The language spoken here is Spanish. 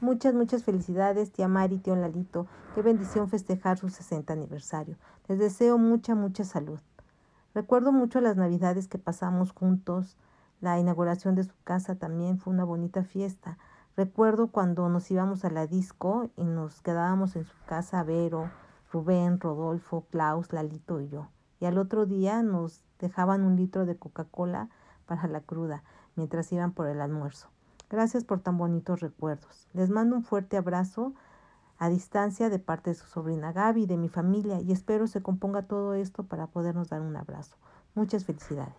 Muchas, muchas felicidades, tía Mari, tío Lalito. Qué bendición festejar su 60 aniversario. Les deseo mucha, mucha salud. Recuerdo mucho las navidades que pasamos juntos. La inauguración de su casa también fue una bonita fiesta. Recuerdo cuando nos íbamos a la disco y nos quedábamos en su casa Vero, Rubén, Rodolfo, Klaus, Lalito y yo. Y al otro día nos dejaban un litro de Coca-Cola para la cruda mientras iban por el almuerzo. Gracias por tan bonitos recuerdos. Les mando un fuerte abrazo a distancia de parte de su sobrina Gaby de mi familia y espero se componga todo esto para podernos dar un abrazo. Muchas felicidades.